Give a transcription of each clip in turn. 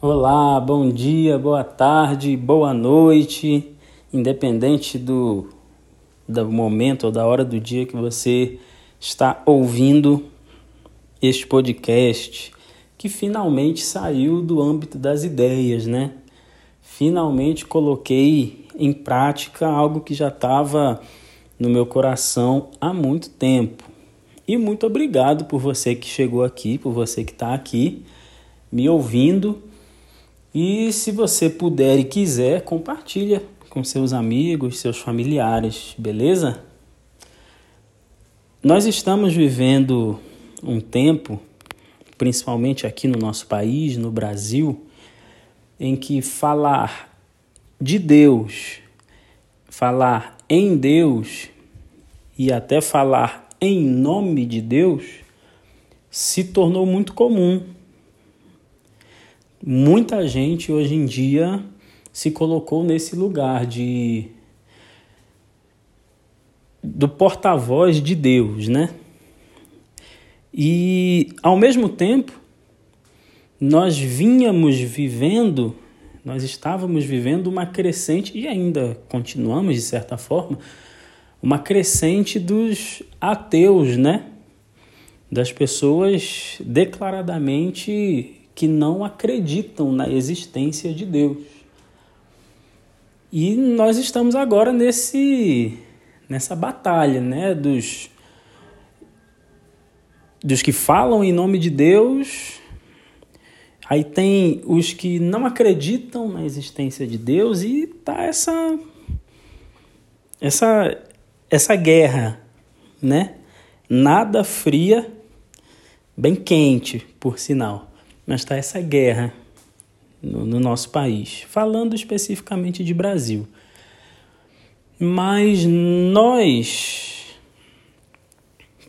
Olá, bom dia, boa tarde, boa noite, independente do, do momento ou da hora do dia que você está ouvindo este podcast, que finalmente saiu do âmbito das ideias, né? Finalmente coloquei em prática algo que já estava no meu coração há muito tempo. E muito obrigado por você que chegou aqui, por você que está aqui me ouvindo e se você puder e quiser, compartilha com seus amigos, seus familiares, beleza? Nós estamos vivendo um tempo, principalmente aqui no nosso país, no Brasil, em que falar de Deus, falar em Deus e até falar em nome de Deus se tornou muito comum muita gente hoje em dia se colocou nesse lugar de do porta-voz de Deus, né? E ao mesmo tempo nós vínhamos vivendo, nós estávamos vivendo uma crescente e ainda continuamos de certa forma, uma crescente dos ateus, né? Das pessoas declaradamente que não acreditam na existência de Deus. E nós estamos agora nesse nessa batalha, né, dos dos que falam em nome de Deus. Aí tem os que não acreditam na existência de Deus e tá essa essa essa guerra, né? Nada fria, bem quente, por sinal mas está essa guerra no, no nosso país, falando especificamente de Brasil. Mas nós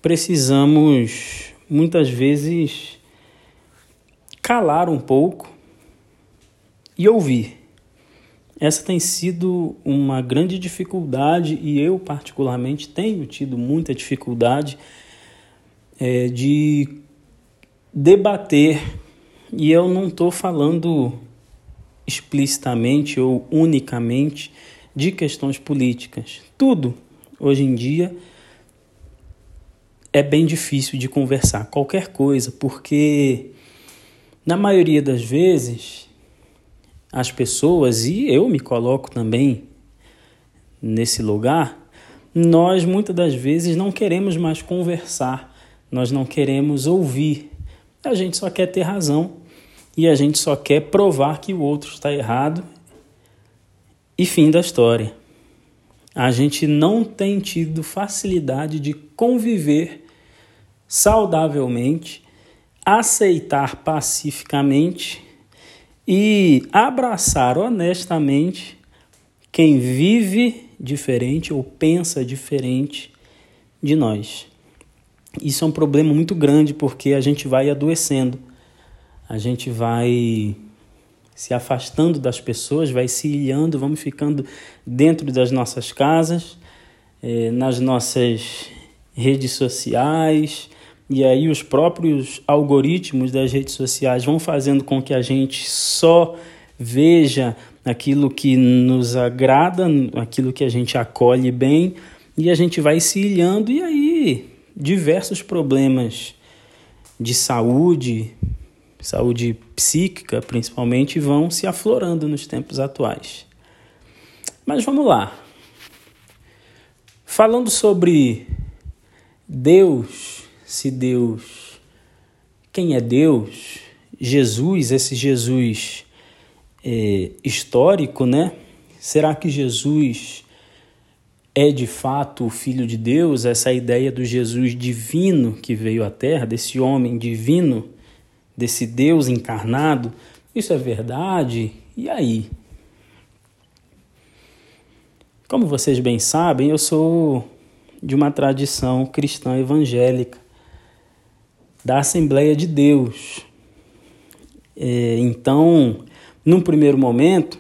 precisamos muitas vezes calar um pouco e ouvir. Essa tem sido uma grande dificuldade e eu, particularmente, tenho tido muita dificuldade é, de debater e eu não estou falando explicitamente ou unicamente de questões políticas. Tudo, hoje em dia, é bem difícil de conversar, qualquer coisa, porque na maioria das vezes as pessoas, e eu me coloco também nesse lugar, nós muitas das vezes não queremos mais conversar, nós não queremos ouvir, a gente só quer ter razão e a gente só quer provar que o outro está errado e fim da história. A gente não tem tido facilidade de conviver saudavelmente, aceitar pacificamente e abraçar honestamente quem vive diferente ou pensa diferente de nós. Isso é um problema muito grande porque a gente vai adoecendo a gente vai se afastando das pessoas, vai se ilhando, vamos ficando dentro das nossas casas, eh, nas nossas redes sociais, e aí os próprios algoritmos das redes sociais vão fazendo com que a gente só veja aquilo que nos agrada, aquilo que a gente acolhe bem, e a gente vai se ilhando, e aí diversos problemas de saúde, saúde psíquica principalmente, vão se aflorando nos tempos atuais. Mas vamos lá. Falando sobre Deus, se Deus, quem é Deus? Jesus, esse Jesus é, histórico, né? Será que Jesus é de fato o Filho de Deus? Essa ideia do Jesus divino que veio à Terra, desse homem divino desse Deus encarnado, isso é verdade? E aí? Como vocês bem sabem, eu sou de uma tradição cristã evangélica, da Assembleia de Deus. É, então, num primeiro momento,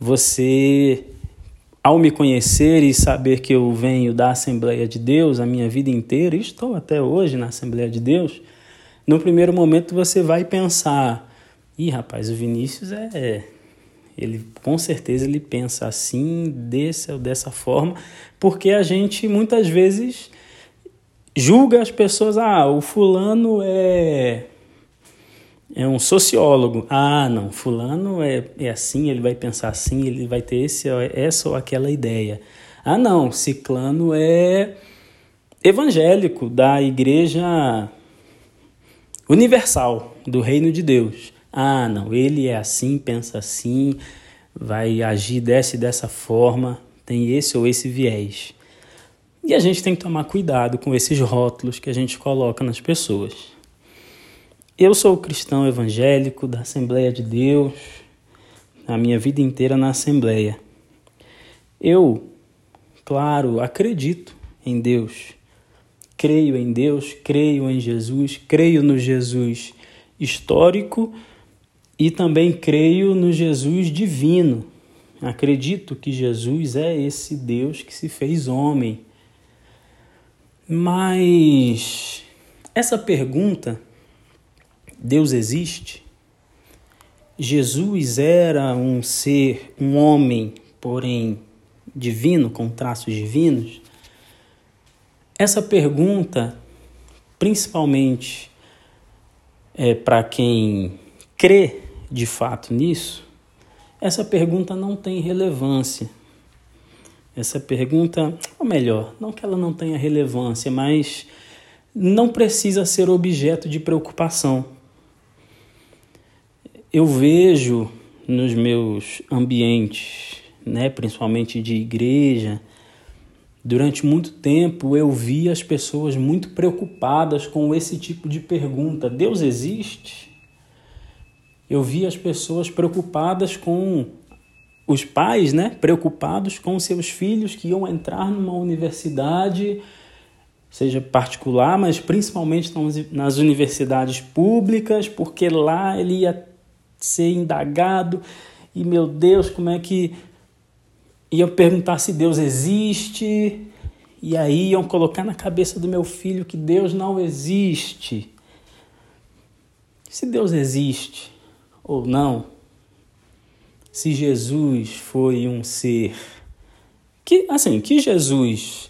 você, ao me conhecer e saber que eu venho da Assembleia de Deus a minha vida inteira, estou até hoje na Assembleia de Deus, no primeiro momento você vai pensar Ih, rapaz, o Vinícius é. Ele com certeza ele pensa assim, desse ou dessa forma, porque a gente muitas vezes julga as pessoas, ah, o fulano é é um sociólogo. Ah, não, fulano é, é assim, ele vai pensar assim, ele vai ter esse, essa ou aquela ideia. Ah, não, ciclano é evangélico da igreja universal, do reino de Deus. Ah, não, ele é assim, pensa assim, vai agir dessa e dessa forma, tem esse ou esse viés. E a gente tem que tomar cuidado com esses rótulos que a gente coloca nas pessoas. Eu sou cristão evangélico da Assembleia de Deus, a minha vida inteira na Assembleia. Eu, claro, acredito em Deus, creio em Deus, creio em Jesus, creio no Jesus histórico e também creio no Jesus divino. Acredito que Jesus é esse Deus que se fez homem mas essa pergunta, Deus existe? Jesus era um ser, um homem, porém divino, com traços divinos? Essa pergunta, principalmente é, para quem crê de fato nisso, essa pergunta não tem relevância essa pergunta, ou melhor, não que ela não tenha relevância, mas não precisa ser objeto de preocupação. Eu vejo nos meus ambientes, né, principalmente de igreja, durante muito tempo eu vi as pessoas muito preocupadas com esse tipo de pergunta: Deus existe? Eu vi as pessoas preocupadas com os pais, né, preocupados com seus filhos que iam entrar numa universidade, seja particular, mas principalmente nas universidades públicas, porque lá ele ia ser indagado. E meu Deus, como é que iam perguntar se Deus existe? E aí iam colocar na cabeça do meu filho que Deus não existe. Se Deus existe ou não, se Jesus foi um ser que, assim, que Jesus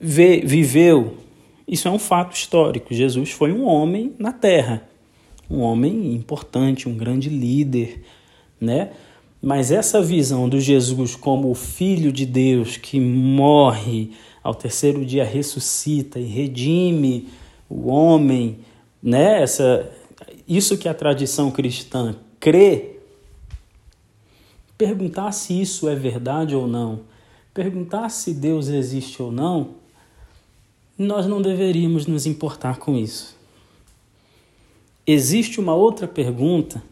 vê, viveu, isso é um fato histórico. Jesus foi um homem na terra, um homem importante, um grande líder, né? Mas essa visão do Jesus como o filho de Deus que morre, ao terceiro dia ressuscita e redime o homem, né? Essa isso que a tradição cristã crê perguntar se isso é verdade ou não, perguntar se Deus existe ou não, nós não deveríamos nos importar com isso. Existe uma outra pergunta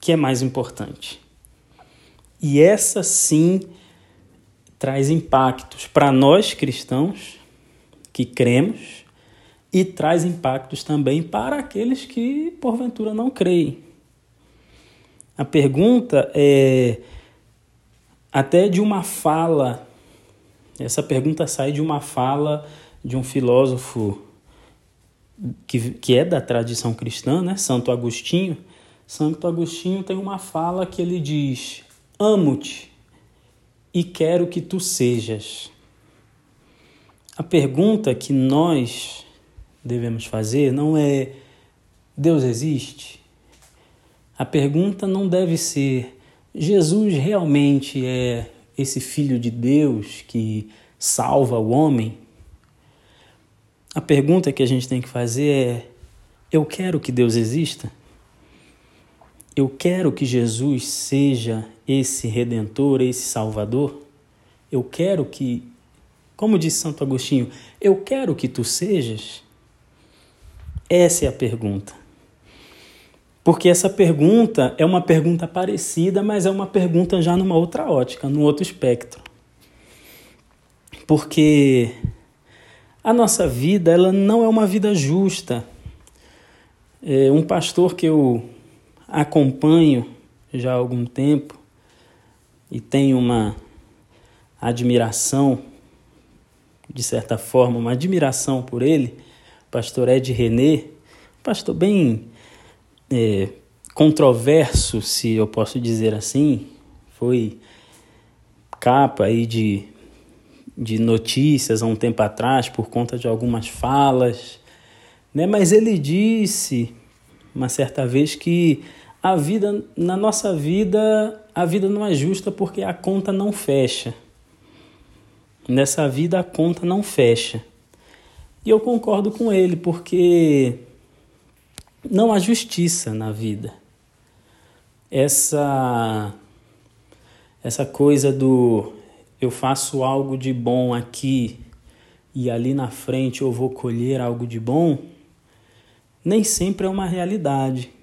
que é mais importante. E essa sim traz impactos para nós cristãos que cremos e traz impactos também para aqueles que porventura não creem. A pergunta é até de uma fala. Essa pergunta sai de uma fala de um filósofo que, que é da tradição cristã, né? Santo Agostinho. Santo Agostinho tem uma fala que ele diz: Amo-te e quero que tu sejas. A pergunta que nós devemos fazer não é: Deus existe? A pergunta não deve ser: Jesus realmente é esse Filho de Deus que salva o homem? A pergunta que a gente tem que fazer é: eu quero que Deus exista? Eu quero que Jesus seja esse redentor, esse salvador? Eu quero que, como disse Santo Agostinho, eu quero que tu sejas? Essa é a pergunta. Porque essa pergunta é uma pergunta parecida, mas é uma pergunta já numa outra ótica, num outro espectro. Porque a nossa vida, ela não é uma vida justa. É um pastor que eu acompanho já há algum tempo e tenho uma admiração, de certa forma, uma admiração por ele, pastor Ed René, pastor bem é, controverso, se eu posso dizer assim, foi capa aí de, de notícias há um tempo atrás por conta de algumas falas, né? Mas ele disse uma certa vez que a vida na nossa vida, a vida não é justa porque a conta não fecha. Nessa vida a conta não fecha. E eu concordo com ele, porque não há justiça na vida. Essa essa coisa do eu faço algo de bom aqui e ali na frente eu vou colher algo de bom, nem sempre é uma realidade.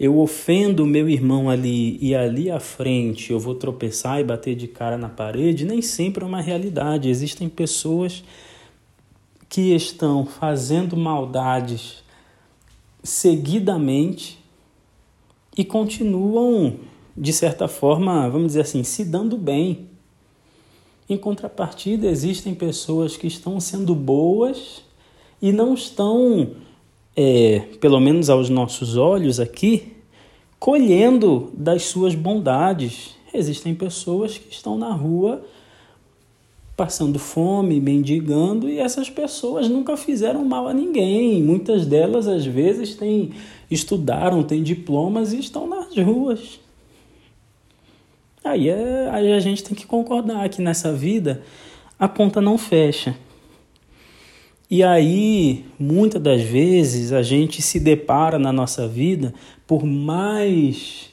Eu ofendo meu irmão ali e ali à frente eu vou tropeçar e bater de cara na parede, nem sempre é uma realidade. Existem pessoas que estão fazendo maldades seguidamente e continuam, de certa forma, vamos dizer assim, se dando bem. Em contrapartida, existem pessoas que estão sendo boas e não estão, é, pelo menos aos nossos olhos aqui, colhendo das suas bondades. Existem pessoas que estão na rua passando fome, mendigando, e essas pessoas nunca fizeram mal a ninguém. Muitas delas, às vezes, têm, estudaram, têm diplomas e estão nas ruas. Aí, é, aí a gente tem que concordar que nessa vida a conta não fecha. E aí, muitas das vezes, a gente se depara na nossa vida, por mais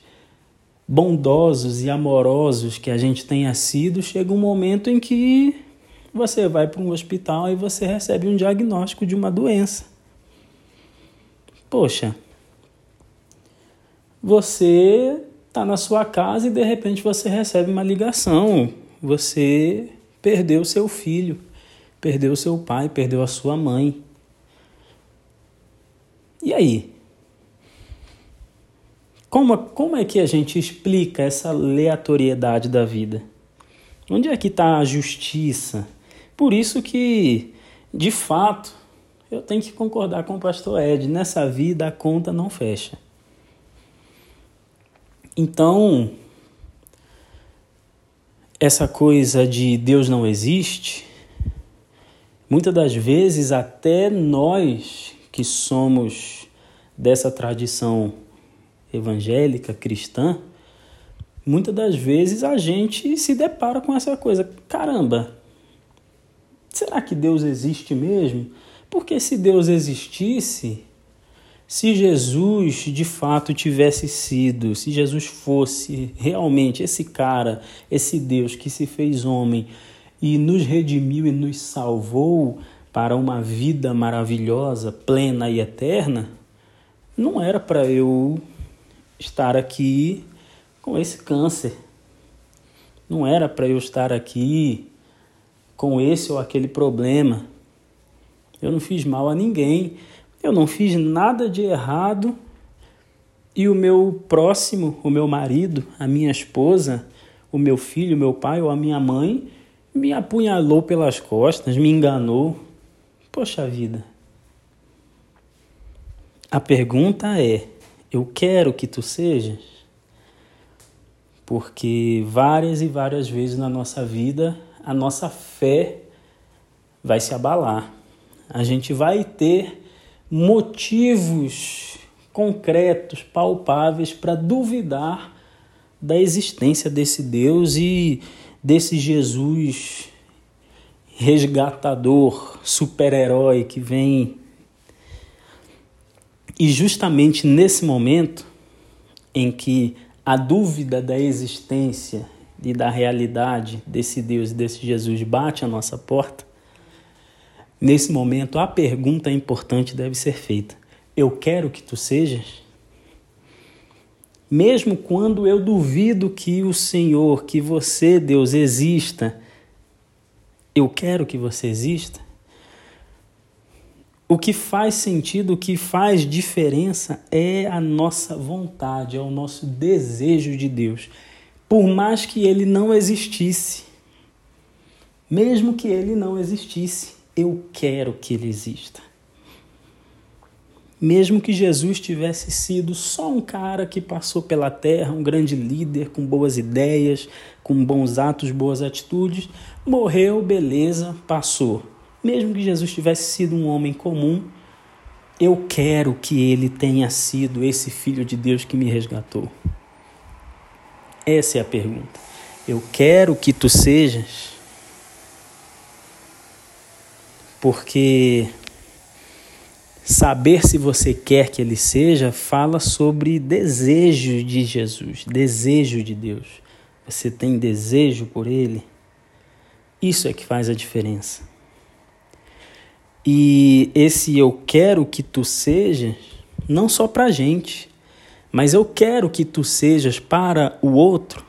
bondosos e amorosos que a gente tenha sido, chega um momento em que você vai para um hospital e você recebe um diagnóstico de uma doença. Poxa, você está na sua casa e de repente você recebe uma ligação. Você perdeu seu filho, perdeu seu pai, perdeu a sua mãe. E aí? Como, como é que a gente explica essa aleatoriedade da vida? Onde é que está a justiça? Por isso que, de fato, eu tenho que concordar com o pastor Ed, nessa vida a conta não fecha. Então, essa coisa de Deus não existe, muitas das vezes até nós que somos dessa tradição evangélica, cristã, muitas das vezes a gente se depara com essa coisa. Caramba, será que Deus existe mesmo? Porque se Deus existisse, se Jesus de fato tivesse sido, se Jesus fosse realmente esse cara, esse Deus que se fez homem e nos redimiu e nos salvou para uma vida maravilhosa, plena e eterna, não era para eu estar aqui com esse câncer. Não era para eu estar aqui com esse ou aquele problema. Eu não fiz mal a ninguém. Eu não fiz nada de errado. E o meu próximo, o meu marido, a minha esposa, o meu filho, o meu pai ou a minha mãe me apunhalou pelas costas, me enganou. Poxa vida. A pergunta é: eu quero que tu sejas? Porque várias e várias vezes na nossa vida a nossa fé vai se abalar. A gente vai ter motivos concretos, palpáveis para duvidar da existência desse Deus e desse Jesus resgatador, super-herói que vem e justamente nesse momento em que a dúvida da existência e da realidade desse Deus desse Jesus bate a nossa porta, nesse momento a pergunta importante deve ser feita: Eu quero que tu sejas? Mesmo quando eu duvido que o Senhor, que você, Deus, exista, eu quero que você exista? O que faz sentido, o que faz diferença é a nossa vontade, é o nosso desejo de Deus. Por mais que ele não existisse, mesmo que ele não existisse, eu quero que ele exista. Mesmo que Jesus tivesse sido só um cara que passou pela terra, um grande líder com boas ideias, com bons atos, boas atitudes, morreu, beleza, passou. Mesmo que Jesus tivesse sido um homem comum, eu quero que ele tenha sido esse filho de Deus que me resgatou. Essa é a pergunta. Eu quero que tu sejas, porque Saber se você quer que ele seja fala sobre desejo de Jesus, desejo de Deus. Você tem desejo por ele? Isso é que faz a diferença. E esse eu quero que tu sejas, não só para a gente, mas eu quero que tu sejas para o outro.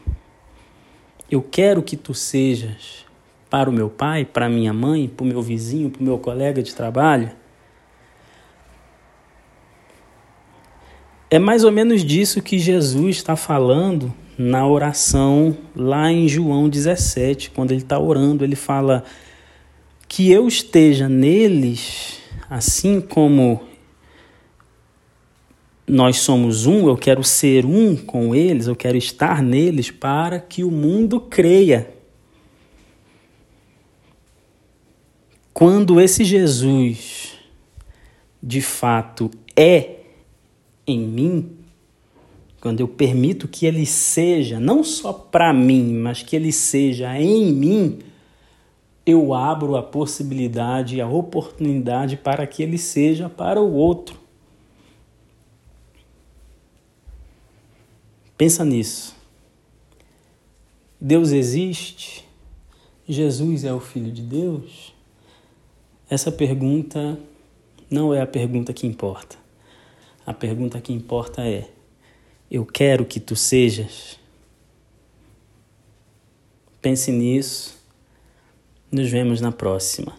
Eu quero que tu sejas para o meu pai, para minha mãe, para o meu vizinho, para o meu colega de trabalho. É mais ou menos disso que Jesus está falando na oração lá em João 17, quando ele está orando, ele fala que eu esteja neles, assim como nós somos um, eu quero ser um com eles, eu quero estar neles para que o mundo creia. Quando esse Jesus de fato é em mim, quando eu permito que ele seja, não só para mim, mas que ele seja em mim, eu abro a possibilidade, a oportunidade para que ele seja para o outro. Pensa nisso. Deus existe? Jesus é o Filho de Deus? Essa pergunta não é a pergunta que importa. A pergunta que importa é: eu quero que tu sejas? Pense nisso. Nos vemos na próxima.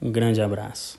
Um grande abraço.